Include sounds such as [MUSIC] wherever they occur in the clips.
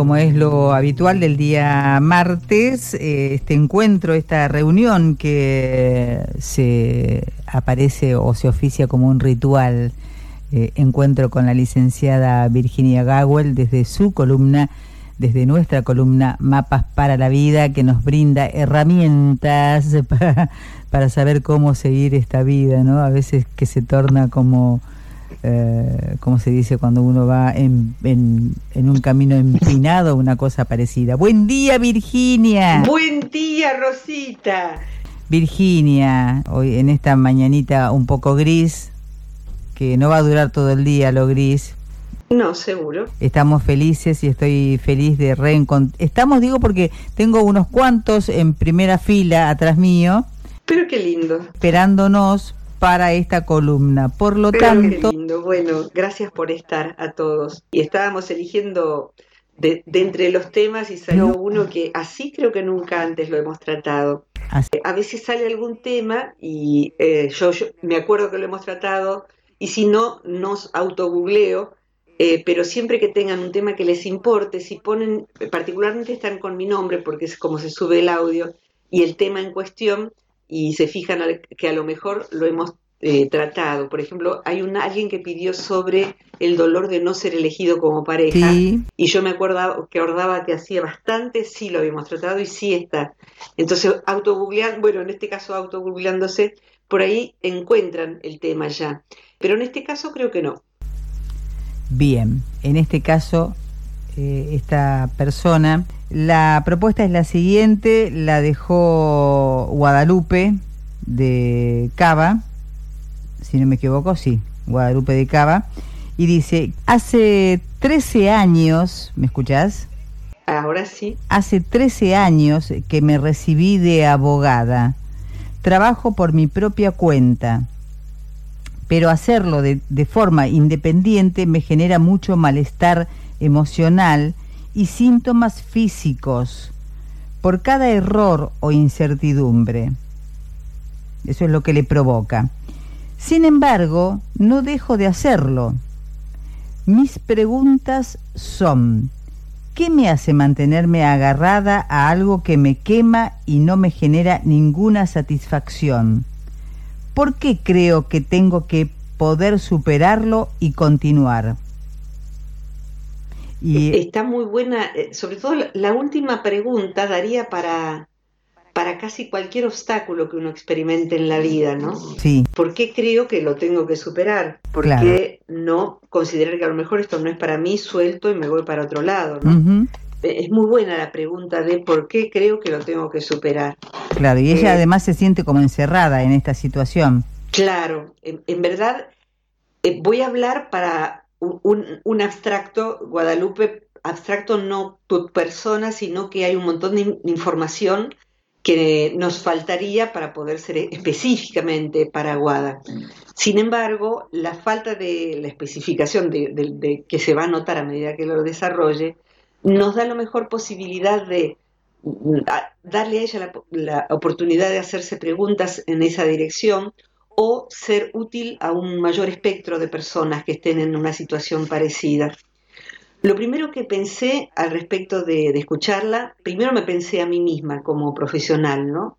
Como es lo habitual del día martes, eh, este encuentro, esta reunión que se aparece o se oficia como un ritual, eh, encuentro con la licenciada Virginia Gawel desde su columna, desde nuestra columna Mapas para la Vida, que nos brinda herramientas [LAUGHS] para, para saber cómo seguir esta vida, ¿no? A veces que se torna como eh, ¿cómo se dice cuando uno va en, en, un camino empinado, una cosa parecida? Buen día, Virginia. Buen día, Rosita. Virginia, hoy en esta mañanita un poco gris, que no va a durar todo el día lo gris. No, seguro. Estamos felices y estoy feliz de reencontrar. Estamos, digo, porque tengo unos cuantos en primera fila atrás mío. Pero qué lindo. Esperándonos para esta columna. Por lo tanto... Bueno, gracias por estar a todos. Y estábamos eligiendo de, entre los temas y salió uno que así creo que nunca antes lo hemos tratado. A veces sale algún tema y eh, yo, me acuerdo que lo hemos tratado y si no, nos autogoogleo, eh, pero siempre que tengan un tema que les importe, si ponen, particularmente están con mi nombre porque es como se sube el audio y el tema en cuestión, y se fijan que a lo mejor lo hemos eh, tratado. Por ejemplo, hay un, alguien que pidió sobre el dolor de no ser elegido como pareja y yo me acuerdo que acordaba que hacía bastante, sí lo habíamos tratado y sí está. Entonces, autogoogleando, bueno, en este caso autogoogleándose, por ahí encuentran el tema ya. Pero en este caso creo que no. Bien, en este caso, eh, esta persona la propuesta es la siguiente, la dejó Guadalupe de Cava, si no me equivoco, sí, Guadalupe de Cava, y dice, hace 13 años, ¿me escuchás? Ahora sí. Hace 13 años que me recibí de abogada. Trabajo por mi propia cuenta, pero hacerlo de, de forma independiente me genera mucho malestar emocional y síntomas físicos por cada error o incertidumbre. Eso es lo que le provoca. Sin embargo, no dejo de hacerlo. Mis preguntas son, ¿qué me hace mantenerme agarrada a algo que me quema y no me genera ninguna satisfacción? ¿Por qué creo que tengo que poder superarlo y continuar? Está muy buena, eh, sobre todo la, última pregunta daría para, para casi cualquier obstáculo que uno experimente en la vida, ¿no? Sí. ¿Por qué creo que lo tengo que superar? ¿Por qué no considerar que a lo mejor esto no es para mí, suelto y me voy para otro lado, ¿no? Eh, es muy buena la pregunta de por qué creo que lo tengo que superar. Claro, y ella eh, además se siente como encerrada en esta situación. Claro, en, verdad voy a hablar para un, abstracto, Guadalupe, abstracto no tu persona, sino que hay un montón de información que nos faltaría para poder ser específicamente para Guada. Sin embargo, la falta de la especificación de, que se va a notar a medida que lo desarrolle, nos da la mejor posibilidad de darle a ella la oportunidad de hacerse preguntas en esa dirección o ser útil a un mayor espectro de personas que estén en una situación parecida. Lo primero que pensé al respecto de, escucharla, primero me pensé a mí misma como profesional, ¿no?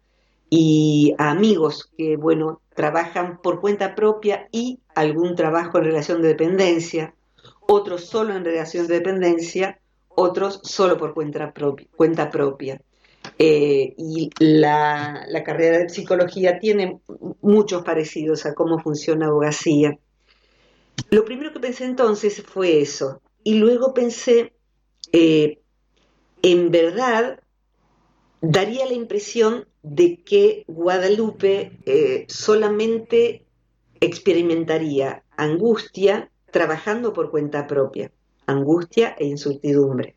Y a amigos que, bueno, trabajan por cuenta propia y algún trabajo en relación de dependencia, otros solo en relación de dependencia, otros solo por cuenta propia. Eh, y la, carrera de psicología tiene muchos parecidos a cómo funciona abogacía. Lo primero que pensé entonces fue eso. Y luego pensé, eh, en verdad, daría la impresión de que Guadalupe eh, solamente experimentaría angustia trabajando por cuenta propia angustia e incertidumbre.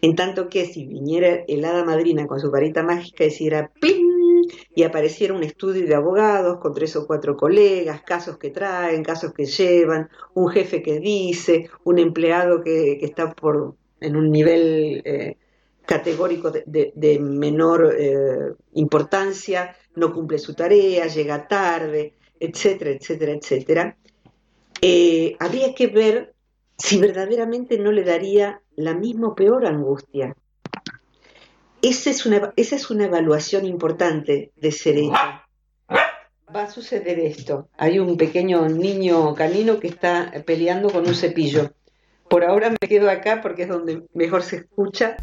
En tanto que si viniera el hada madrina con su varita mágica y hiciera ¡ping! y apareciera un estudio de abogados con tres o cuatro colegas, casos que traen, casos que llevan, un jefe que dice, un empleado que, está por, en un nivel eh, categórico de, menor eh, importancia, no cumple su tarea, llega tarde, etcétera, etcétera, etcétera, eh, habría que ver si verdaderamente no le daría la misma peor angustia. Esa es una, esa es una evaluación importante de Serena. Va a suceder esto. Hay un pequeño niño canino que está peleando con un cepillo por ahora me quedo acá porque es donde mejor se escucha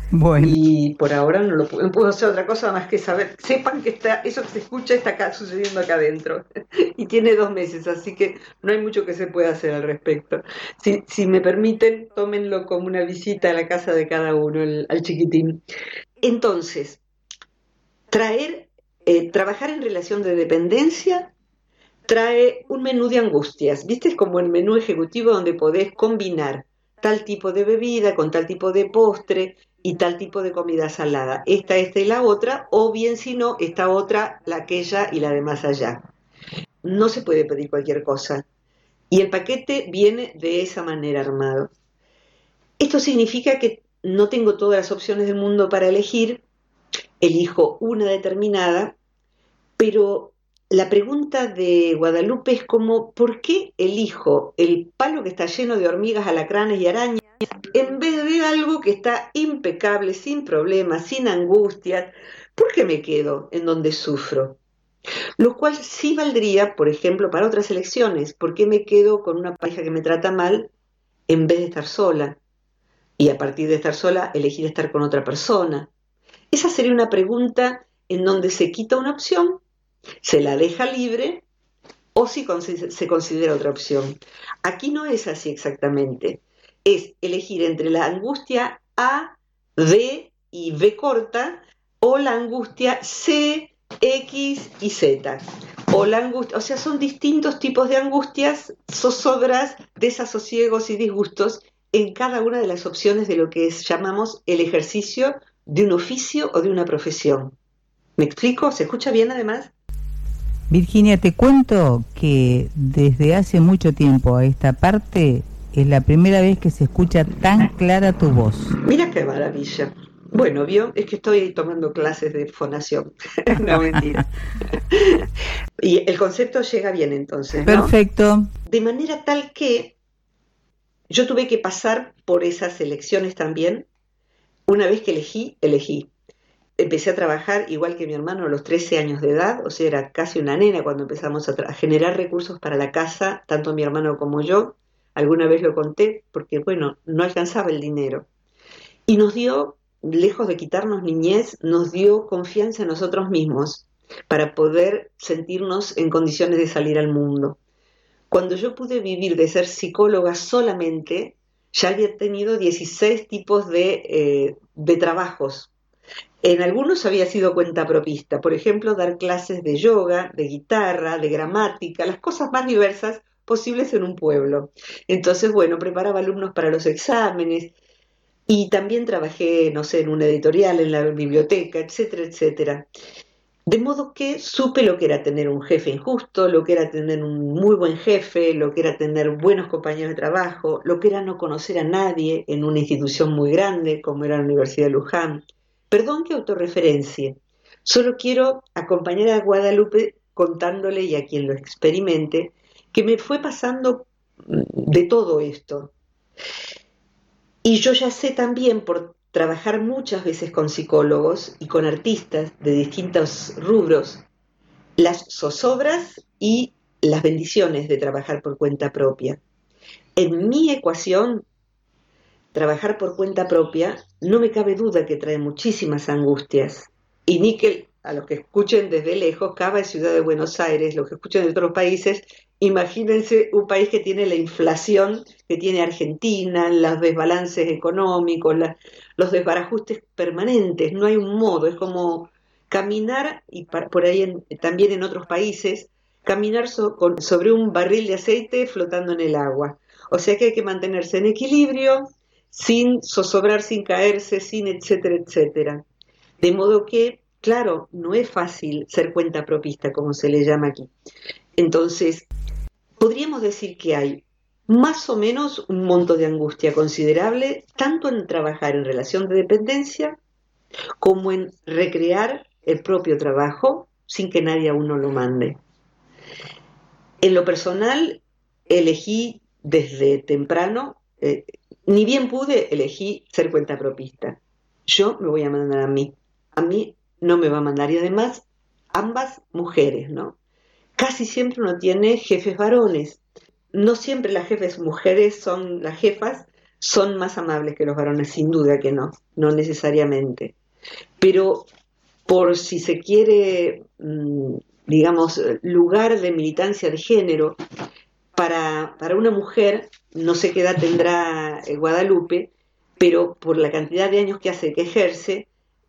y por ahora no, lo, puedo hacer otra cosa más que saber, sepan que está, eso que se escucha está acá sucediendo acá adentro [LAUGHS] y tiene dos meses, así que no hay mucho que se pueda hacer al respecto. Si, si me permiten, tómenlo como una visita a la casa de cada uno, al chiquitín. Entonces, traer, eh, trabajar en relación de dependencia trae un menú de angustias, ¿viste? Es como el menú ejecutivo donde podés combinar tal tipo de bebida, con tal tipo de postre y tal tipo de comida salada. Esta, esta y la otra, o bien si no, esta otra, la aquella y la de más allá. No se puede pedir cualquier cosa. Y el paquete viene de esa manera armado. Esto significa que no tengo todas las opciones del mundo para elegir, elijo una determinada, pero la pregunta de Guadalupe es como, ¿por qué elijo el palo que está lleno de hormigas, alacranes y arañas en vez de algo que está impecable, sin problemas, sin angustias? ¿Por qué me quedo en donde sufro? Lo cual sí valdría, por ejemplo, para otras elecciones. ¿Por qué me quedo con una pareja que me trata mal en vez de estar sola? Y a partir de estar sola, elegir estar con otra persona. Esa sería una pregunta en donde se quita una opción se la deja libre o si se considera otra opción. Aquí no es así exactamente. Es elegir entre la angustia A, D y B corta o la angustia C, X y Z. O la angustia, o sea, son distintos tipos de angustias, zozobras, desasosiegos y disgustos en cada una de las opciones de lo que llamamos el ejercicio de un oficio o de una profesión. ¿Me explico? ¿Se escucha bien además? Virginia, te cuento que desde hace mucho tiempo a esta parte es la primera vez que se escucha tan clara tu voz. Mira qué maravilla. Bueno, vio, es que estoy tomando clases de fonación. [LAUGHS] no mentira. [LAUGHS] y el concepto llega bien entonces. Perfecto. De manera tal que yo tuve que pasar por esas elecciones también. Una vez que elegí, elegí empecé a trabajar igual que mi hermano a los 13 años de edad, o sea, era casi una nena cuando empezamos a, generar recursos para la casa, tanto mi hermano como yo. Alguna vez lo conté porque, bueno, no alcanzaba el dinero. Y nos dio, lejos de quitarnos niñez, nos dio confianza en nosotros mismos para poder sentirnos en condiciones de salir al mundo. Cuando yo pude vivir de ser psicóloga solamente, ya había tenido 16 tipos de, eh, de trabajos en algunos había sido cuenta propista, por ejemplo, dar clases de yoga, de guitarra, de gramática, las cosas más diversas posibles en un pueblo. Entonces, bueno, preparaba alumnos para los exámenes y también trabajé, no sé, en una editorial, en la biblioteca, etcétera, etcétera. De modo que supe lo que era tener un jefe injusto, lo que era tener un muy buen jefe, lo que era tener buenos compañeros de trabajo, lo que era no conocer a nadie en una institución muy grande como era la Universidad de Luján Perdón que autorreferencie, solo quiero acompañar a Guadalupe contándole y a quien lo experimente que me fue pasando de todo esto. Y yo ya sé también por trabajar muchas veces con psicólogos y con artistas de distintos rubros, las zozobras y las bendiciones de trabajar por cuenta propia. En mi ecuación trabajar por cuenta propia, no me cabe duda que trae muchísimas angustias. Y Níquel, a los que escuchen desde lejos, Cava es ciudad de Buenos Aires, los que escuchen de otros países, imagínense un país que tiene la inflación que tiene Argentina, los desbalances económicos, los desbarajustes permanentes, no hay un modo, es como caminar, y por ahí también en otros países, caminar sobre un barril de aceite flotando en el agua. O sea que hay que mantenerse en equilibrio, sin zozobrar, sin caerse, sin etcétera, etcétera. De modo que, claro, no es fácil ser cuenta propista, como se le llama aquí. Entonces, podríamos decir que hay más o menos un monto de angustia considerable, tanto en trabajar en relación de dependencia como en recrear el propio trabajo sin que nadie a uno lo mande. En lo personal, elegí desde temprano, eh, ni bien pude, elegí ser cuenta propista. Yo me voy a mandar a mí. A mí no me va a mandar y además ambas mujeres, ¿no? Casi siempre uno tiene jefes varones. No siempre las jefes mujeres son las jefas, son más amables que los varones, sin duda que no, no necesariamente. Pero por si se quiere, mm, digamos, lugar de militancia de género, para, para una mujer, no sé qué edad tendrá eh, Guadalupe, pero por la cantidad de años que hace que ejerce,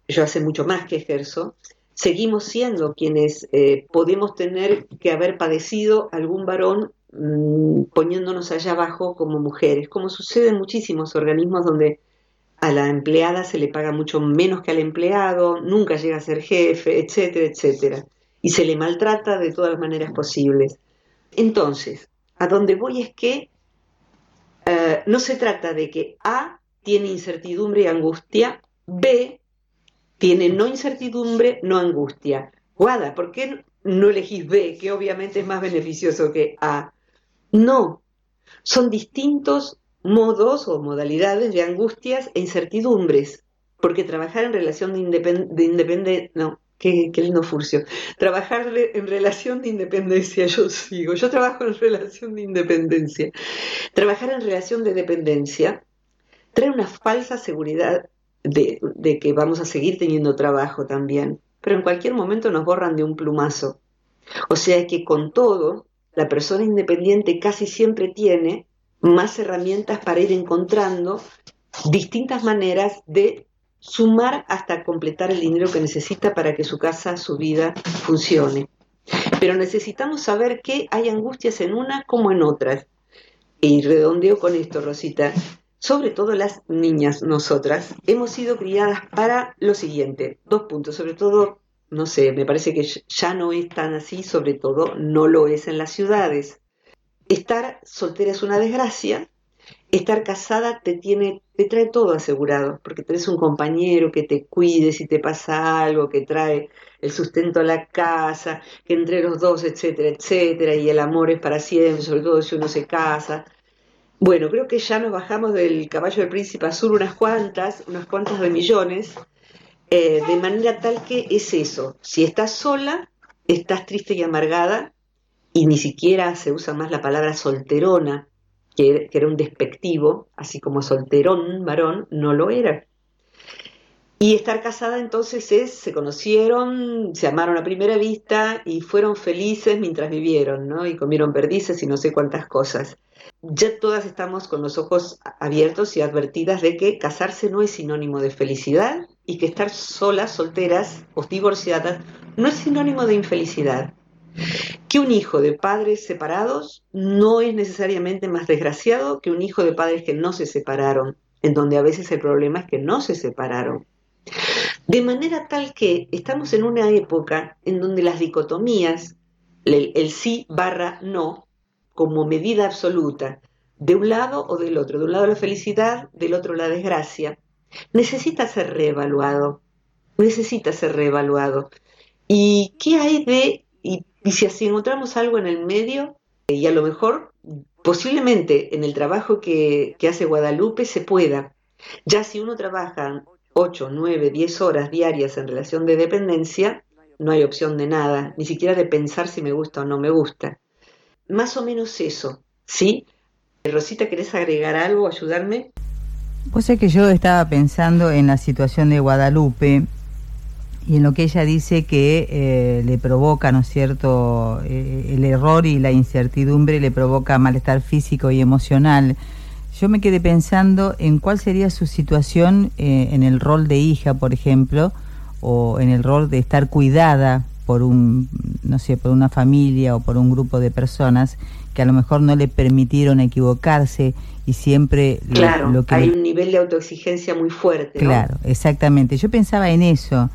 yo hace mucho más que ejerzo, seguimos siendo quienes eh, podemos tener que haber padecido algún varón mm, poniéndonos allá abajo como mujeres, como sucede en muchísimos organismos donde a la empleada se le paga mucho menos que al empleado, nunca llega a ser jefe, etcétera, etcétera. Y se le maltrata de todas las maneras posibles. Entonces, a donde voy es que eh, no se trata de que A tiene incertidumbre y angustia, B tiene no incertidumbre, no angustia. Guada, ¿por qué no elegís B, que obviamente es más beneficioso que A? No, son distintos modos o modalidades de angustias e incertidumbres, porque trabajar en relación de, independencia, no, qué, lindo furcio, trabajar en relación de independencia, yo [LAUGHS] sigo, yo trabajo en relación de independencia, trabajar en relación de dependencia trae una falsa seguridad de, de que vamos a seguir teniendo trabajo también, pero en cualquier momento nos borran de un plumazo. O sea que con todo, la persona independiente casi siempre tiene más herramientas para ir encontrando distintas maneras de sumar hasta completar el dinero que necesita para que su casa, su vida funcione. Pero necesitamos saber que hay angustias en una como en otras. Y redondeo con esto, Rosita. Sobre todo las niñas, nosotras, hemos sido criadas para lo siguiente. Dos puntos. Sobre todo, no sé, me parece que ya no es tan así, sobre todo no lo es en las ciudades estar soltera es una desgracia, estar casada te tiene, te trae todo asegurado, porque tenés un compañero que te cuide si te pasa algo, que trae el sustento a la casa, que entre los dos, etcétera, etcétera, y el amor es para siempre, sobre todo si uno se casa. Bueno, creo que ya nos bajamos del caballo del príncipe azul unas cuantas, unas cuantas de millones, eh, de manera tal que es eso, si estás sola, estás triste y amargada, y ni siquiera se usa más la palabra solterona, que, era un despectivo, así como solterón, varón, no lo era. Y estar casada entonces es, se conocieron, se amaron a primera vista y fueron felices mientras vivieron, ¿no? Y comieron perdices y no sé cuántas cosas. Ya todas estamos con los ojos abiertos y advertidas de que casarse no es sinónimo de felicidad y que estar solas, solteras o divorciadas no es sinónimo de infelicidad que un hijo de padres separados no es necesariamente más desgraciado que un hijo de padres que no se separaron, en donde a veces el problema es que no se separaron. De manera tal que estamos en una época en donde las dicotomías, el, sí barra no, como medida absoluta, de un lado o del otro, de un lado la felicidad, del otro la desgracia, necesita ser reevaluado, necesita ser reevaluado. ¿Y qué hay de y si así encontramos algo en el medio, eh, y a lo mejor posiblemente en el trabajo que, hace Guadalupe se pueda. Ya si uno trabaja 8, 9, 10 horas diarias en relación de dependencia, no hay opción de nada, ni siquiera de pensar si me gusta o no me gusta. Más o menos eso, ¿sí? Rosita, ¿querés agregar algo, ayudarme? Pues es que yo estaba pensando en la situación de Guadalupe y en lo que ella dice que eh, le provoca, ¿no es cierto?, eh, el error y la incertidumbre le provoca malestar físico y emocional. Yo me quedé pensando en cuál sería su situación eh, en el rol de hija, por ejemplo, o en el rol de estar cuidada por un, no sé, por una familia o por un grupo de personas que a lo mejor no le permitieron equivocarse y siempre claro, lo, que hay un nivel de autoexigencia muy fuerte. Claro, exactamente. Yo pensaba en eso.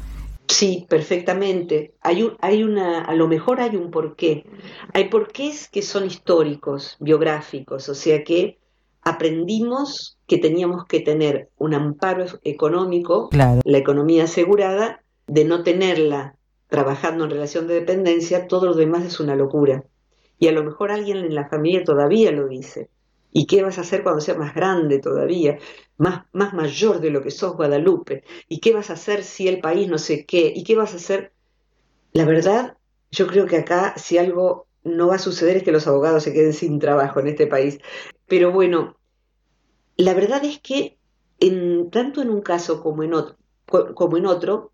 Sí, perfectamente. Hay, un, hay una, a lo mejor hay un porqué. Hay porqués que son históricos, biográficos, o sea que aprendimos que teníamos que tener un amparo económico, la economía asegurada, de no tenerla trabajando en relación de dependencia, todo lo demás es una locura. Y a lo mejor alguien en la familia todavía lo dice. ¿Y qué vas a hacer cuando seas más grande todavía? Más, más mayor de lo que sos Guadalupe. ¿Y qué vas a hacer si el país no sé qué? ¿Y qué vas a hacer? La verdad, yo creo que acá si algo no va a suceder es que los abogados se queden sin trabajo en este país. Pero bueno, la verdad es que en, tanto en un caso como en otro, como en otro,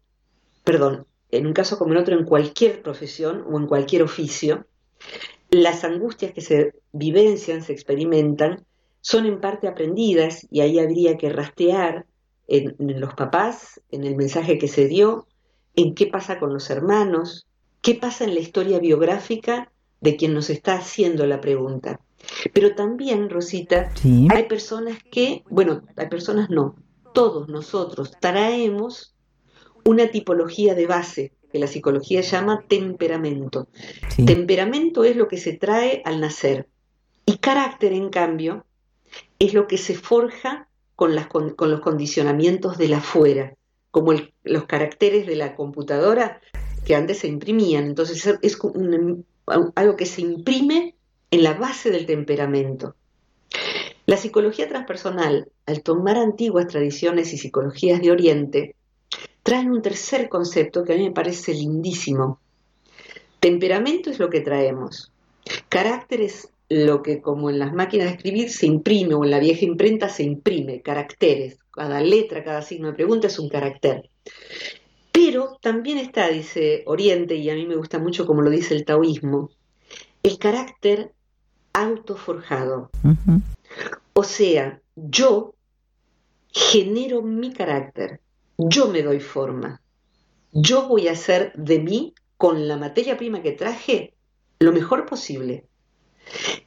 perdón, en un caso como en otro, en cualquier profesión o en cualquier oficio, las angustias que se vivencian, se experimentan, son en parte aprendidas y ahí habría que rastrear en, los papás, en el mensaje que se dio, en qué pasa con los hermanos, qué pasa en la historia biográfica de quien nos está haciendo la pregunta. Pero también, Rosita, hay personas que, bueno, hay personas no, todos nosotros traemos una tipología de base que la psicología llama temperamento. Temperamento es lo que se trae al nacer y carácter, en cambio, es lo que se forja con, las, con, los condicionamientos de la afuera, como los caracteres de la computadora que antes se imprimían. Entonces es algo que se imprime en la base del temperamento. La psicología transpersonal, al tomar antiguas tradiciones y psicologías de Oriente, traen un tercer concepto que a mí me parece lindísimo. Temperamento es lo que traemos. Carácter es lo que, como en las máquinas de escribir, se imprime o en la vieja imprenta se imprime, caracteres. Cada letra, cada signo de pregunta es un carácter. Pero también está, dice Oriente, y a mí me gusta mucho como lo dice el taoísmo, el carácter autoforjado. O sea, yo genero mi carácter. Yo me doy forma. Yo voy a hacer de mí, con la materia prima que traje, lo mejor posible.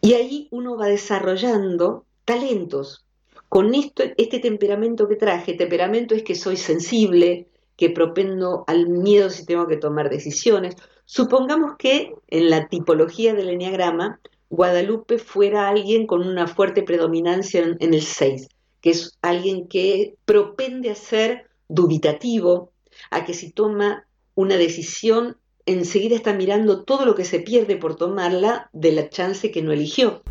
Y ahí uno va desarrollando talentos. Con esto, este temperamento que traje, temperamento es que soy sensible, que propendo al miedo si tengo que tomar decisiones. Supongamos que en la tipología del enneagrama, Guadalupe fuera alguien con una fuerte predominancia en, en el 6, que es alguien que propende a ser dubitativo, a que si toma una decisión, enseguida está mirando todo lo que se pierde por tomarla de la chance que no eligió.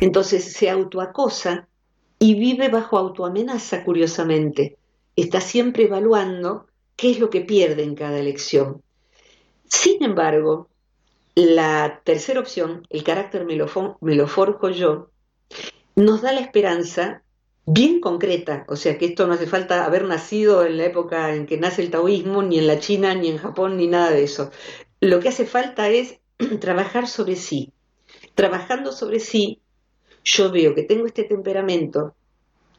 Entonces se autoacosa y vive bajo autoamenaza, curiosamente. Está siempre evaluando qué es lo que pierde en cada elección. Sin embargo, la tercera opción, el carácter me lo, me lo forjo yo, nos da la esperanza bien concreta, o sea que esto no hace falta haber nacido en la época en que nace el taoísmo, ni en la China, ni en Japón, ni nada de eso. Lo que hace falta es [CLEARS THROAT] trabajar sobre sí. Trabajando sobre sí, yo veo que tengo este temperamento,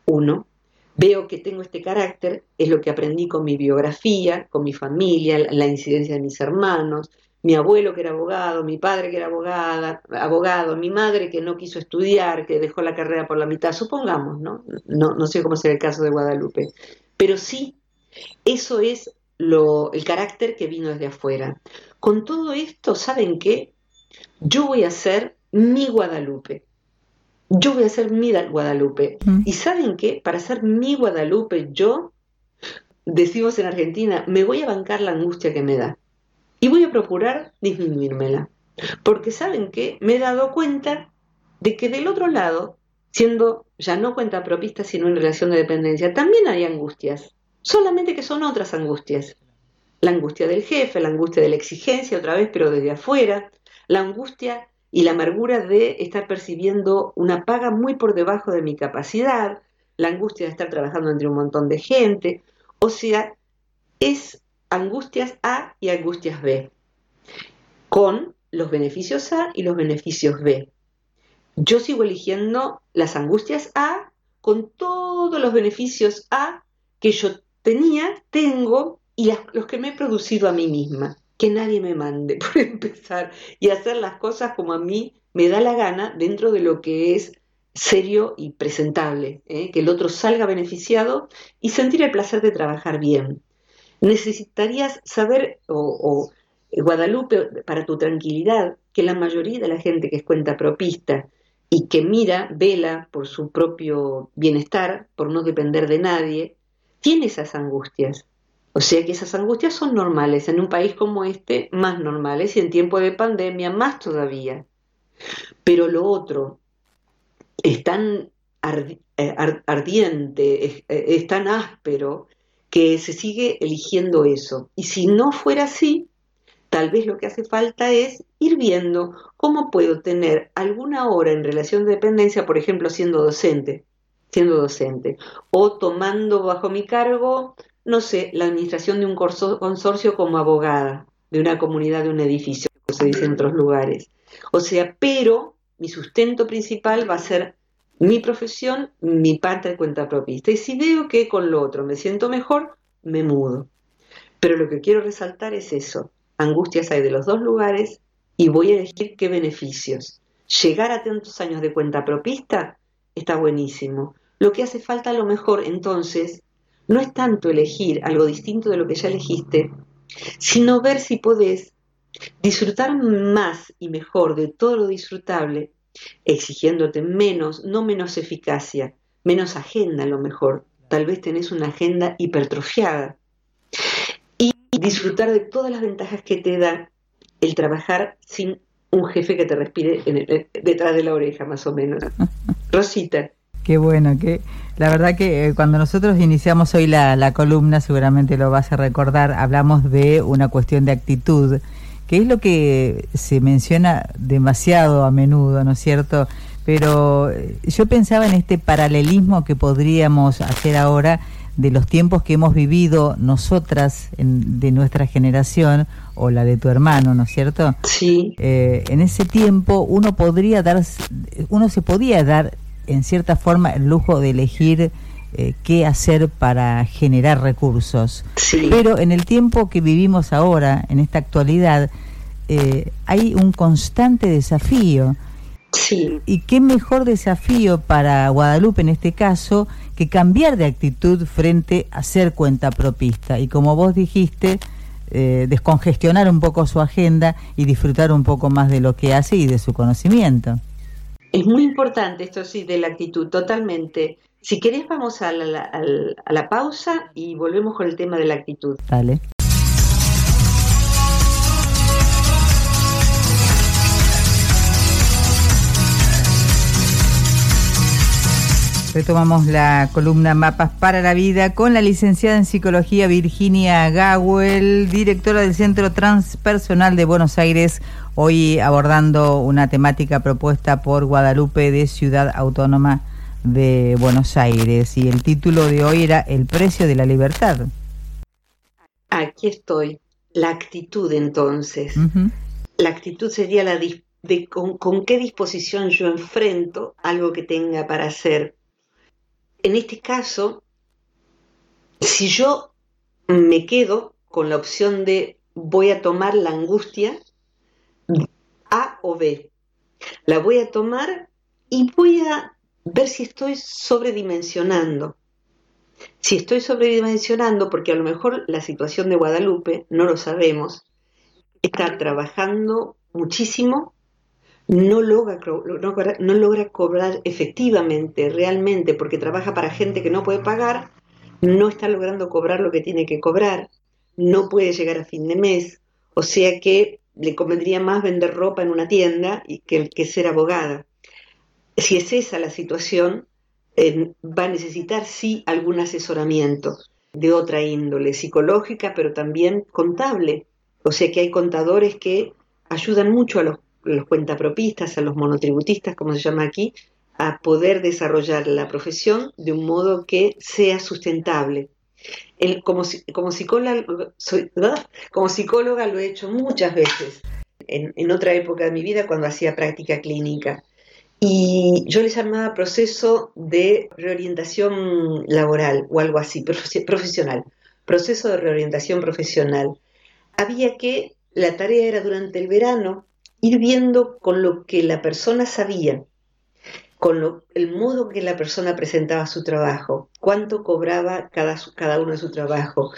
uno, veo que tengo este carácter, es lo que aprendí con mi biografía, con mi familia, la incidencia de mis hermanos, mi abuelo que era abogado, mi padre que era abogada, abogado, mi madre que no quiso estudiar, que dejó la carrera por la mitad, supongamos, ¿no? No, no sé cómo será el caso de Guadalupe, pero sí, eso es lo, el carácter que vino desde afuera. Con todo esto, ¿saben qué? Yo voy a ser mi Guadalupe. Yo voy a ser mi Guadalupe. Mm. ¿Y saben qué? Para ser mi Guadalupe, yo, decimos en Argentina, me voy a bancar la angustia que me da y voy a procurar disminuírmela. Porque saben que me he dado cuenta de que del otro lado, siendo ya no cuenta propista, sino en relación de dependencia, también hay angustias, solamente que son otras angustias. La angustia del jefe, la angustia de la exigencia, otra vez, pero desde afuera, la angustia y la amargura de estar percibiendo una paga muy por debajo de mi capacidad, la angustia de estar trabajando entre un montón de gente, o sea, es angustias A y angustias B, con los beneficios A y los beneficios B. Yo sigo eligiendo las angustias A con todos los beneficios A que yo tenía, tengo y los que me he producido a mí misma. que nadie me mande, [LAUGHS] por empezar, y hacer las cosas como a mí me da la gana dentro de lo que es serio y presentable, ¿eh? que el otro salga beneficiado y sentir el placer de trabajar bien. Necesitarías saber, o, eh, Guadalupe, para tu tranquilidad, que la mayoría de la gente que es cuenta propista y que mira, vela por su propio bienestar, por no depender de nadie, tiene esas angustias. O sea que esas angustias son normales, en un país como este más normales y en tiempo de pandemia más todavía. Pero lo otro es tan eh, ardiente, es, eh, es tan áspero, que se sigue eligiendo eso. Y si no fuera así, tal vez lo que hace falta es ir viendo cómo puedo tener alguna hora en relación de dependencia, por ejemplo, siendo docente, siendo docente, o tomando bajo mi cargo no sé, la administración de un consorcio como abogada de una comunidad, de un edificio, como se dice en otros lugares. O sea, pero mi sustento principal va a ser mi profesión, mi parte de cuenta propista. Y si veo que con lo otro me siento mejor, me mudo. Pero lo que quiero resaltar es eso. Angustias hay de los dos lugares y voy a elegir qué beneficios. Llegar a tantos años de cuenta propista está buenísimo. Lo que hace falta a lo mejor entonces no es tanto elegir algo distinto de lo que ya elegiste, sino ver si podés disfrutar más y mejor de todo lo disfrutable, exigiéndote menos, no menos eficacia, menos agenda a lo mejor. Tal vez tenés una agenda hipertrofiada. Y disfrutar de todas las ventajas que te da el trabajar sin un jefe que te respire detrás de la oreja, más o menos. [LAUGHS] Rosita. Qué bueno, que la verdad que eh, cuando nosotros iniciamos hoy la, columna, seguramente lo vas a recordar, hablamos de una cuestión de actitud, que es lo que se menciona demasiado a menudo, ¿no es cierto? Pero eh, yo pensaba en este paralelismo que podríamos hacer ahora de los tiempos que hemos vivido nosotras de nuestra generación o la de tu hermano, ¿no es cierto? Sí. Eh, en ese tiempo uno podría dar, uno se podía dar en cierta forma el lujo de elegir eh, qué hacer para generar recursos. Pero en el tiempo que vivimos ahora, en esta actualidad, eh, hay un constante desafío. Sí. Y qué mejor desafío para Guadalupe en este caso que cambiar de actitud frente a ser cuenta propista. Y como vos dijiste, eh, descongestionar un poco su agenda y disfrutar un poco más de lo que hace y de su conocimiento. Es muy importante esto sí de la actitud, totalmente. Si querés vamos a la, pausa y volvemos con el tema de la actitud. Dale. Retomamos la columna Mapas para la Vida con la licenciada en Psicología Virginia Gawel, directora del Centro Transpersonal de Buenos Aires, hoy abordando una temática propuesta por Guadalupe de Ciudad Autónoma de Buenos Aires. Y el título de hoy era El precio de la libertad. Aquí estoy. La actitud entonces. La actitud sería la de con, con qué disposición yo enfrento algo que tenga para hacer en este caso, si yo me quedo con la opción de voy a tomar la angustia A o B, la voy a tomar y voy a ver si estoy sobredimensionando. Si estoy sobredimensionando, porque a lo mejor la situación de Guadalupe, no lo sabemos, está trabajando muchísimo no logra, no, logra cobrar efectivamente, realmente, porque trabaja para gente que no puede pagar, no está logrando cobrar lo que tiene que cobrar, no puede llegar a fin de mes, o sea que le convendría más vender ropa en una tienda que, que ser abogada. Si es esa la situación, va a necesitar sí algún asesoramiento de otra índole, psicológica, pero también contable. O sea que hay contadores que ayudan mucho a los cuentapropistas, a los monotributistas, como se llama aquí, a poder desarrollar la profesión de un modo que sea sustentable. como psicóloga lo he hecho muchas veces, en, otra época de mi vida cuando hacía práctica clínica. Y yo le llamaba proceso de reorientación laboral o algo así, profesional, proceso de reorientación profesional. Había que la tarea era durante el verano ir viendo con lo que la persona sabía, con el modo que la persona presentaba su trabajo, cuánto cobraba cada, cada uno de su trabajo,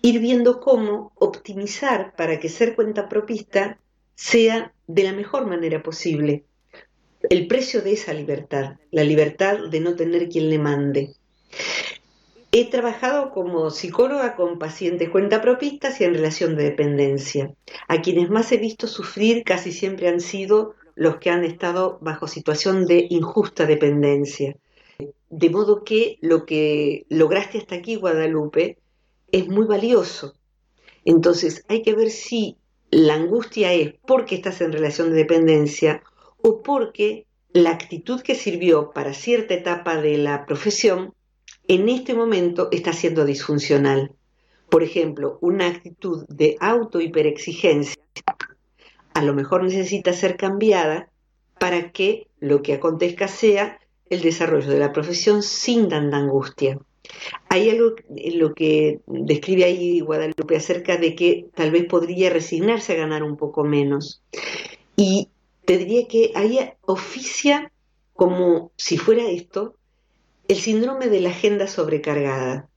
ir viendo cómo optimizar para que ser cuenta propista sea de la mejor manera posible. El precio de esa libertad, la libertad de no tener quien le mande. He trabajado como psicóloga con pacientes cuentapropistas y en relación de dependencia. A quienes más he visto sufrir casi siempre han sido los que han estado bajo situación de injusta dependencia. De modo que lo que lograste hasta aquí, Guadalupe, es muy valioso. Entonces hay que ver si la angustia es porque estás en relación de dependencia o porque la actitud que sirvió para cierta etapa de la profesión en este momento está siendo disfuncional. Por ejemplo, una actitud de auto-hiperexigencia a lo mejor necesita ser cambiada para que lo que acontezca sea el desarrollo de la profesión sin tanta angustia. Hay algo en lo que describe ahí Guadalupe acerca de que tal vez podría resignarse a ganar un poco menos. Y te diría que ahí oficia como si fuera esto el síndrome de la agenda sobrecargada.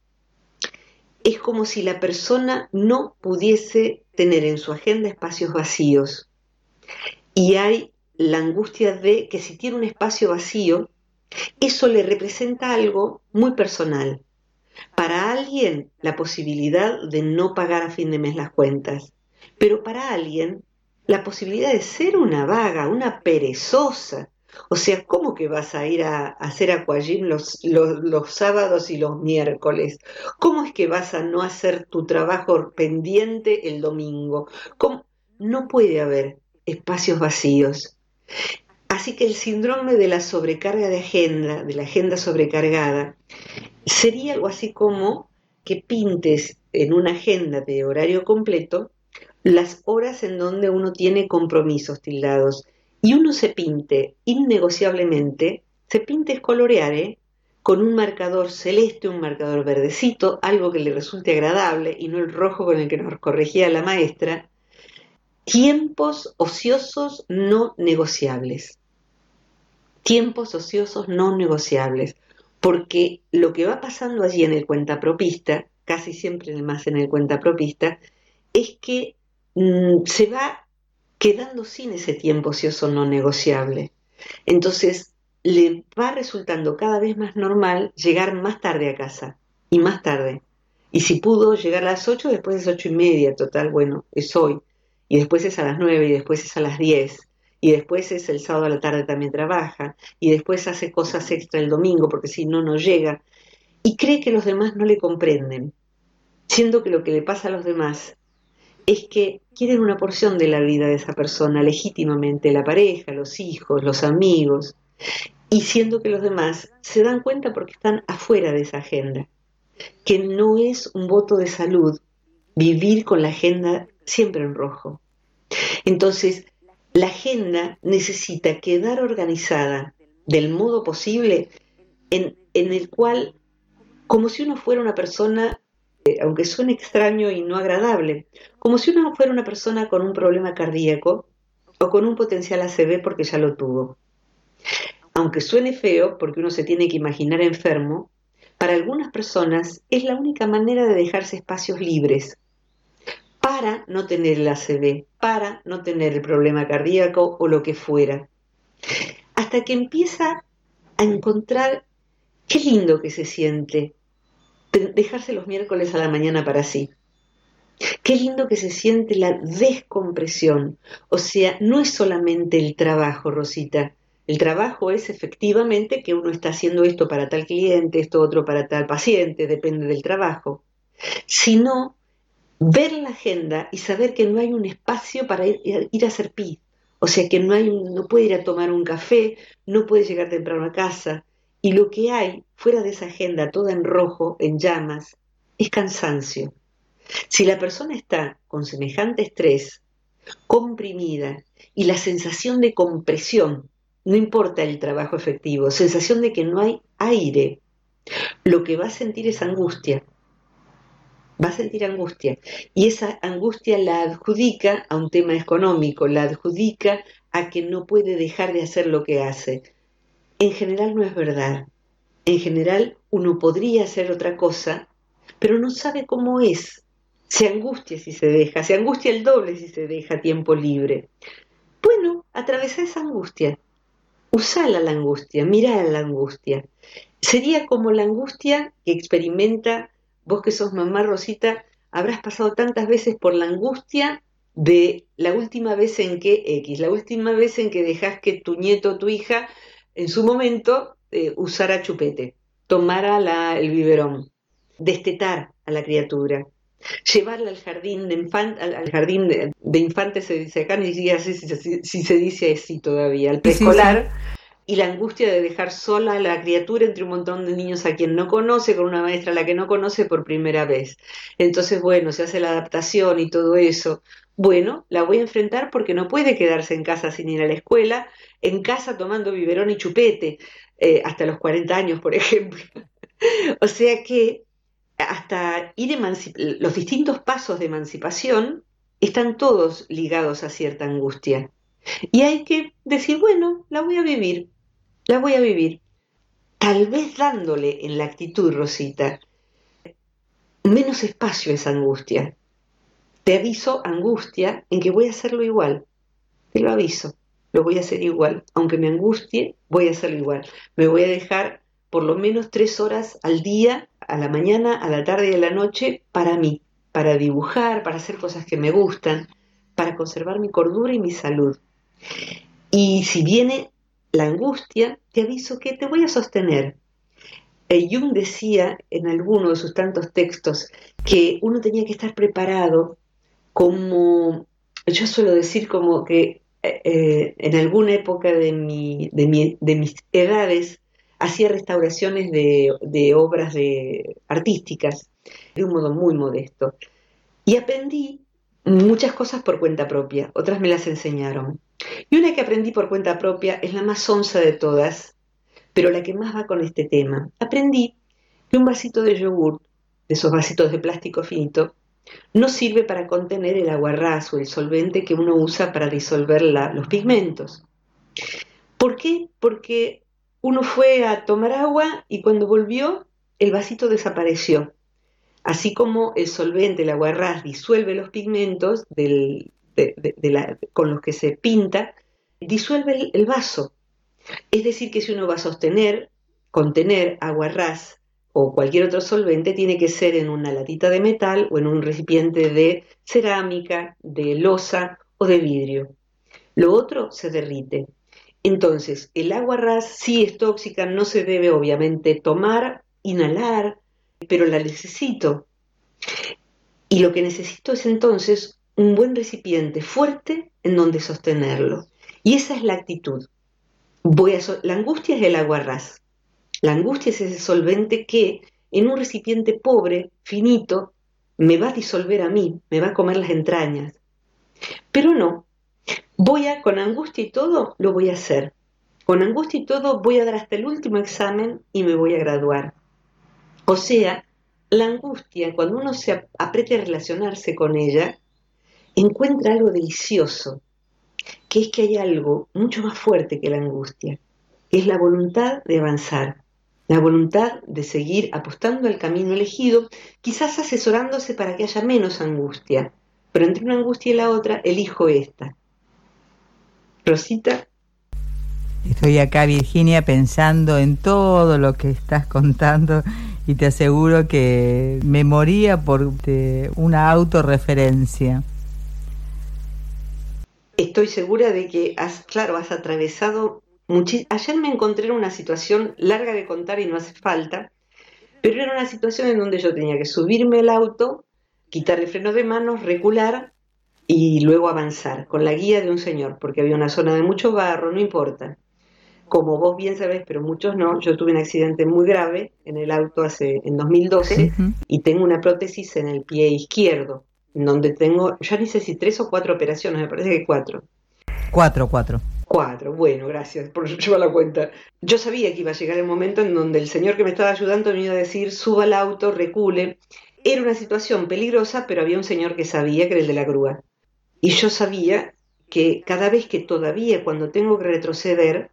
Es como si la persona no pudiese tener en su agenda espacios vacíos. Y hay la angustia de que si tiene un espacio vacío, eso le representa algo muy personal. Para alguien, la posibilidad de no pagar a fin de mes las cuentas, pero para alguien, la posibilidad de ser una vaga, una perezosa, o sea, ¿cómo que vas a ir a, hacer aquagym los, los, sábados y los miércoles? ¿Cómo es que vas a no hacer tu trabajo pendiente el domingo? No puede haber espacios vacíos. Así que el síndrome de la sobrecarga de agenda, de la agenda sobrecargada, sería algo así como que pintes en una agenda de horario completo las horas en donde uno tiene compromisos tildados y uno se pinte innegociablemente, se pinte es colorear, ¿eh? con un marcador celeste, un marcador verdecito, algo que le resulte agradable y no el rojo con el que nos corregía la maestra, tiempos ociosos no negociables. Tiempos ociosos no negociables, porque lo que va pasando allí en el cuentapropista, casi siempre más en el cuentapropista, es que mm, se va quedando sin ese tiempo ocioso no negociable. Entonces, le va resultando cada vez más normal llegar más tarde a casa y más tarde. Y si pudo llegar a las 8, después es ocho y media, total, bueno, es hoy. Y después es a las 9 y después es a las 10. Y después es el sábado a la tarde también trabaja. Y después hace cosas extra el domingo porque si no, no llega. Y cree que los demás no le comprenden. Siendo que lo que le pasa a los demás es que quieren una porción de la vida de esa persona legítimamente, la pareja, los hijos, los amigos, y siendo que los demás se dan cuenta porque están afuera de esa agenda, que no es un voto de salud vivir con la agenda siempre en rojo. Entonces, la agenda necesita quedar organizada del modo posible en, el cual, como si uno fuera una persona aunque suene extraño y no agradable, como si uno fuera una persona con un problema cardíaco o con un potencial ACV porque ya lo tuvo. Aunque suene feo porque uno se tiene que imaginar enfermo, para algunas personas es la única manera de dejarse espacios libres para no tener el ACV, para no tener el problema cardíaco o lo que fuera. Hasta que empieza a encontrar qué lindo que se siente dejarse los miércoles a la mañana para sí. Qué lindo que se siente la descompresión. O sea, no es solamente el trabajo, Rosita. El trabajo es efectivamente que uno está haciendo esto para tal cliente, esto otro para tal paciente, depende del trabajo. Sino ver la agenda y saber que no hay un espacio para ir, ir a hacer pi. O sea, que no, hay no puede ir a tomar un café, no puede llegar temprano a casa, y lo que hay fuera de esa agenda toda en rojo, en llamas, es cansancio. Si la persona está con semejante estrés, comprimida y la sensación de compresión, no importa el trabajo efectivo, sensación de que no hay aire, lo que va a sentir es angustia. va a sentir angustia. Y esa angustia la adjudica a un tema económico, la adjudica a que no puede dejar de hacer lo que hace. En general no es verdad. En general uno podría hacer otra cosa, pero no sabe cómo es. Se angustia si se deja, se angustia el doble si se deja tiempo libre. Bueno, atravesá esa angustia. Usala la angustia, mira la angustia. Sería como la angustia que experimenta vos que sos mamá Rosita, habrás pasado tantas veces por la angustia de la última vez en que X, la última vez en que dejas que tu nieto o tu hija en su momento eh, usara chupete, tomara la, el biberón, destetar a la criatura, llevarla al jardín de al, jardín de, infantes se dice acá, ni siquiera sé si, se dice así todavía, al preescolar, y la angustia de dejar sola a la criatura entre un montón de niños a quien no conoce, con una maestra a la que no conoce por primera vez. Entonces, bueno, se hace la adaptación y todo eso. Bueno, la voy a enfrentar porque no puede quedarse en casa sin ir a la escuela, en casa tomando biberón y chupete, eh, hasta los 40 años, por [LAUGHS] ejemplo. o sea que hasta ir los distintos pasos de emancipación están todos ligados a cierta angustia. Y hay que decir, bueno, la voy a vivir, la voy a vivir. Tal vez dándole en la actitud, Rosita, menos espacio a esa angustia. Te aviso, angustia, en que voy a hacerlo igual. Te lo aviso, lo voy a hacer igual. Aunque me angustie, voy a hacerlo igual. Me voy a dejar por lo menos tres horas al día, a la mañana, a la tarde y a la noche, para mí, para dibujar, para hacer cosas que me gustan, para conservar mi cordura y mi salud. Y si viene la angustia, te aviso que te voy a sostener. Jung decía en alguno de sus tantos textos que uno tenía que estar preparado como, yo suelo decir como que eh, eh, en alguna época de, mi, de, mis edades hacía restauraciones de, de obras de, artísticas de un modo muy modesto. Y aprendí muchas cosas por cuenta propia, otras me las enseñaron. Y una que aprendí por cuenta propia es la más onza de todas, pero la que más va con este tema. Aprendí que un vasito de yogur, de esos vasitos de plástico finito, no sirve para contener el aguarrás o el solvente que uno usa para disolver los pigmentos. ¿Por qué? Porque uno fue a tomar agua y cuando volvió el vasito desapareció. Así como el solvente, el aguarrás, disuelve los pigmentos del, con los que se pinta, disuelve el, vaso. Es decir, que si uno va a sostener, contener agua ras o cualquier otro solvente, tiene que ser en una latita de metal o en un recipiente de cerámica, de losa o de vidrio. Lo otro se derrite. Entonces, el agua ras sí es tóxica, no se debe obviamente tomar, inhalar, pero la necesito. Y lo que necesito es entonces un buen recipiente fuerte en donde sostenerlo. Y esa es la actitud. Voy a la angustia es el agua ras. La angustia es ese solvente que en un recipiente pobre, finito, me va a disolver a mí, me va a comer las entrañas. Pero no, voy a, con angustia y todo, lo voy a hacer. Con angustia y todo voy a dar hasta el último examen y me voy a graduar. O sea, la angustia, cuando uno se aprieta a relacionarse con ella, encuentra algo delicioso, que es que hay algo mucho más fuerte que la angustia, que es la voluntad de avanzar, la voluntad de seguir apostando al camino elegido, quizás asesorándose para que haya menos angustia, pero entre una angustia y la otra elijo esta. Rosita. Estoy acá, Virginia, pensando en todo lo que estás contando y te aseguro que me moría por una autorreferencia estoy segura de que has, claro, has atravesado Ayer me encontré en una situación larga de contar y no hace falta, pero era una situación en donde yo tenía que subirme al auto, quitar el freno de manos, recular y luego avanzar con la guía de un señor, porque había una zona de mucho barro, no importa. Como vos bien sabés, pero muchos no, yo tuve un accidente muy grave en el auto hace en 2012 y tengo una prótesis en el pie izquierdo donde tengo, ya ni sé si tres o cuatro operaciones, me parece que cuatro. Cuatro, cuatro. Cuatro, bueno, gracias por [LAUGHS] llevar la cuenta. Yo sabía que iba a llegar el momento en donde el señor que me estaba ayudando me iba a decir, suba al auto, recule. era una situación peligrosa, pero había un señor que sabía que era el de la grúa. Y yo sabía que cada vez que todavía cuando tengo que retroceder,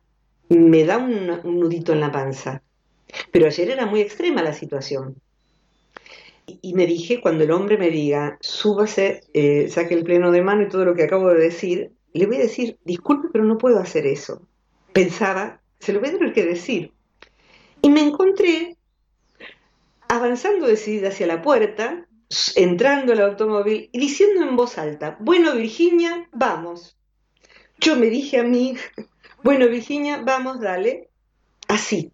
me da un, nudito en la panza. Pero ayer era muy extrema la situación. Y, me dije, cuando el hombre me diga, súbase, eh, saque el pleno de mano y todo lo que acabo de decir, le voy a decir, disculpe, pero no puedo hacer eso. Pensaba, se lo voy a tener que decir. Y me encontré avanzando decidida hacia la puerta, entrando al automóvil y diciendo en voz alta, bueno Virginia, vamos. Yo me dije a mí, [LAUGHS] bueno Virginia, vamos, dale, así,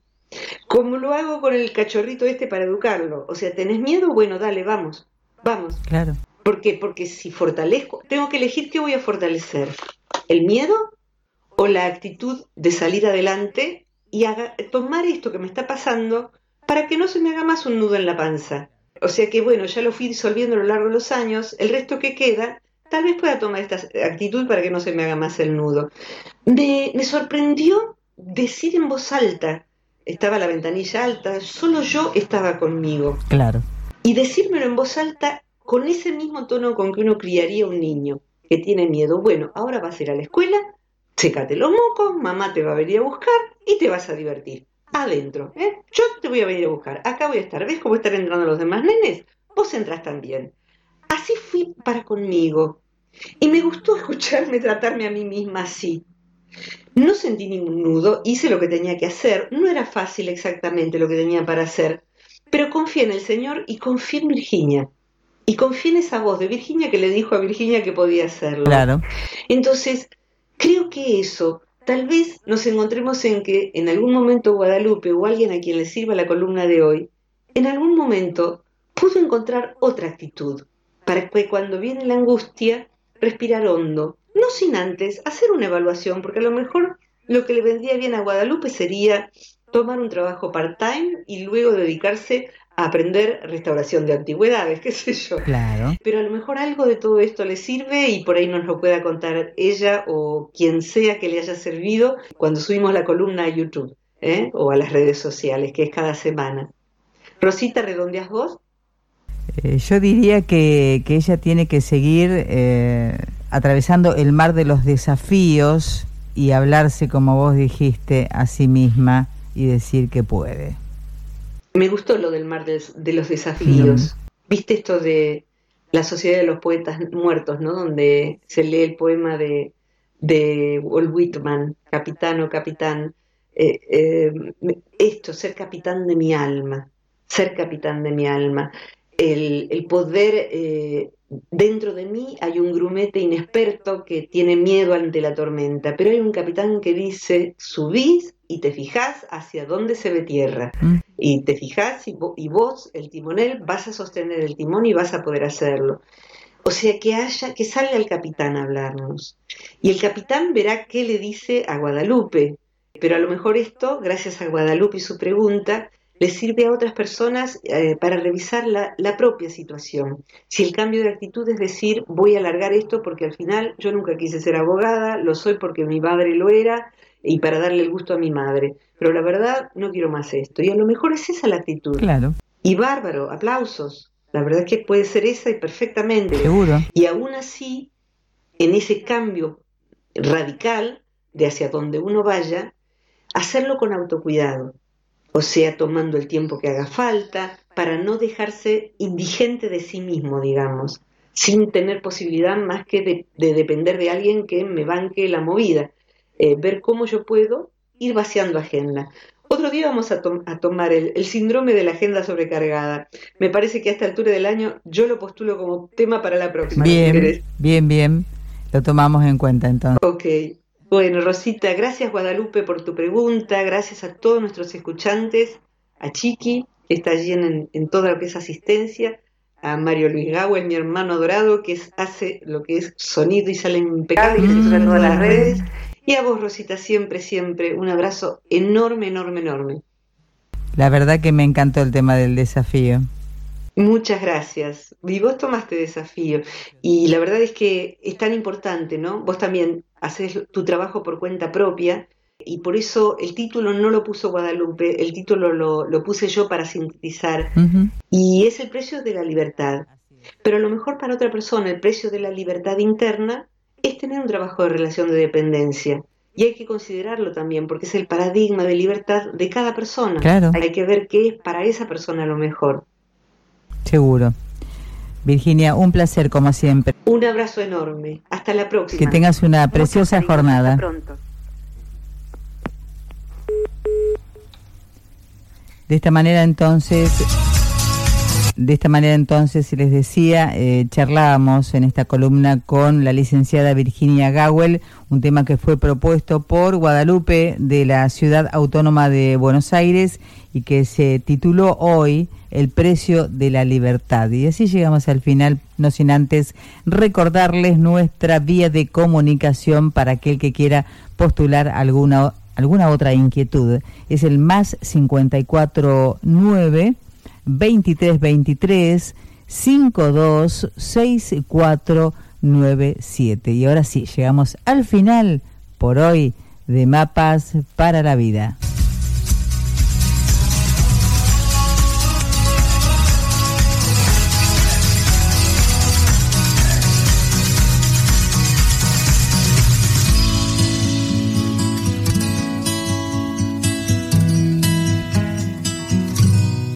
como lo hago con el cachorrito este para educarlo. O sea, ¿tenés miedo? Bueno, dale, vamos, vamos. Claro. ¿Por qué? Porque si fortalezco, tengo que elegir qué voy a fortalecer, el miedo o la actitud de salir adelante y tomar esto que me está pasando para que no se me haga más un nudo en la panza. O sea que bueno, ya lo fui disolviendo a lo largo de los años, el resto que queda, tal vez pueda tomar esta actitud para que no se me haga más el nudo. Me, me sorprendió decir en voz alta, estaba la ventanilla alta, solo yo estaba conmigo. Claro. Y decírmelo en voz alta con ese mismo tono con que uno criaría un niño que tiene miedo. Bueno, ahora vas a ir a la escuela, sécate los mocos, mamá te va a venir a buscar y te vas a divertir adentro. ¿eh? Yo te voy a venir a buscar. Acá voy a estar. ¿Ves cómo están entrando los demás nenes? Vos entras también. Así fui para conmigo. Y me gustó [LAUGHS] escucharme tratarme a mí misma así. No sentí ningún nudo, hice lo que tenía que hacer. No era fácil exactamente lo que tenía para hacer. Pero confié en el Señor y confié en Virginia. Y confié en esa voz de Virginia que le dijo a Virginia que podía hacerlo. Claro. Entonces, creo que eso Tal vez nos encontremos en que en algún momento Guadalupe o alguien a quien le sirva la columna de hoy, en algún momento pudo encontrar otra actitud, para que cuando viene la angustia, respirar hondo, no sin antes hacer una evaluación, porque a lo mejor lo que le vendría bien a Guadalupe sería tomar un trabajo part-time y luego dedicarse aprender restauración de antigüedades, qué sé yo. Claro. Pero a lo mejor algo de todo esto le sirve y por ahí nos lo pueda contar ella o quien sea que le haya servido cuando subimos la columna a YouTube ¿eh? o a las redes sociales, que es cada semana. Rosita, ¿redondeas vos? Eh, yo diría que, que, ella tiene que seguir eh, atravesando el mar de los desafíos y hablarse, como vos dijiste, a sí misma y decir que puede. Me gustó lo del mar de, los desafíos. ¿Viste esto de la Sociedad de los Poetas Muertos, ¿no? Donde se lee el poema de, de Walt Whitman, Capitán o Capitán. Eh, eh, esto, ser capitán de mi alma, ser capitán de mi alma. El, el poder eh, dentro de mí hay un grumete inexperto que tiene miedo ante la tormenta, pero hay un capitán que dice, subís y te fijás hacia dónde se ve tierra. Mm. Y te fijás y, y, vos, el timonel, vas a sostener el timón y vas a poder hacerlo. O sea, que haya, que salga el capitán a hablarnos. Y el capitán verá qué le dice a Guadalupe. Pero a lo mejor esto, gracias a Guadalupe y su pregunta, le sirve a otras personas eh, para revisar la, propia situación. Si el cambio de actitud es decir, voy a alargar esto porque al final yo nunca quise ser abogada, lo soy porque mi madre lo era y para darle el gusto a mi madre, pero la verdad no quiero más esto. Y a lo mejor es esa la actitud. Claro. Y bárbaro, aplausos. La verdad es que puede ser esa y perfectamente. Seguro. Y aún así, en ese cambio radical de hacia donde uno vaya, hacerlo con autocuidado o sea, tomando el tiempo que haga falta, para no dejarse indigente de sí mismo, digamos, sin tener posibilidad más que de, depender de alguien que me banque la movida, eh, ver cómo yo puedo ir vaciando agenda. Otro día vamos a, tomar el, síndrome de la agenda sobrecargada. Me parece que a esta altura del año yo lo postulo como tema para la próxima. Bien, bien, bien. Lo tomamos en cuenta entonces. Ok. Bueno, Rosita, gracias Guadalupe por tu pregunta, gracias a todos nuestros escuchantes, a Chiqui, que está allí en, toda lo que es asistencia, a Mario Luis Gawel, mi hermano dorado, que hace lo que es sonido y sale impecable y se en todas las redes, y a vos, Rosita, siempre, siempre, un abrazo enorme, enorme, enorme. La verdad que me encantó el tema del desafío. Muchas gracias. Y vos tomaste desafío. Y la verdad es que es tan importante, ¿no? Vos también haces tu trabajo por cuenta propia y por eso el título no lo puso Guadalupe, el título lo, puse yo para sintetizar, y es el precio de la libertad. Pero a lo mejor para otra persona el precio de la libertad interna es tener un trabajo de relación de dependencia. Y hay que considerarlo también, porque es el paradigma de libertad de cada persona. Hay que ver qué es para esa persona lo mejor. Seguro. Virginia, un placer como siempre. Un abrazo enorme. Hasta la próxima. Que tengas una preciosa jornada. Hasta pronto. De esta manera entonces, de esta manera entonces, les decía, eh, charlábamos en esta columna con la licenciada Virginia Gawel, un tema que fue propuesto por Guadalupe de la Ciudad Autónoma de Buenos Aires y que se tituló hoy El precio de la libertad. Y así llegamos al final, no sin antes recordarles nuestra vía de comunicación para aquel que quiera postular alguna alguna otra inquietud, es el más 549 2323 526497. Y ahora sí, llegamos al final por hoy de Mapas para la Vida.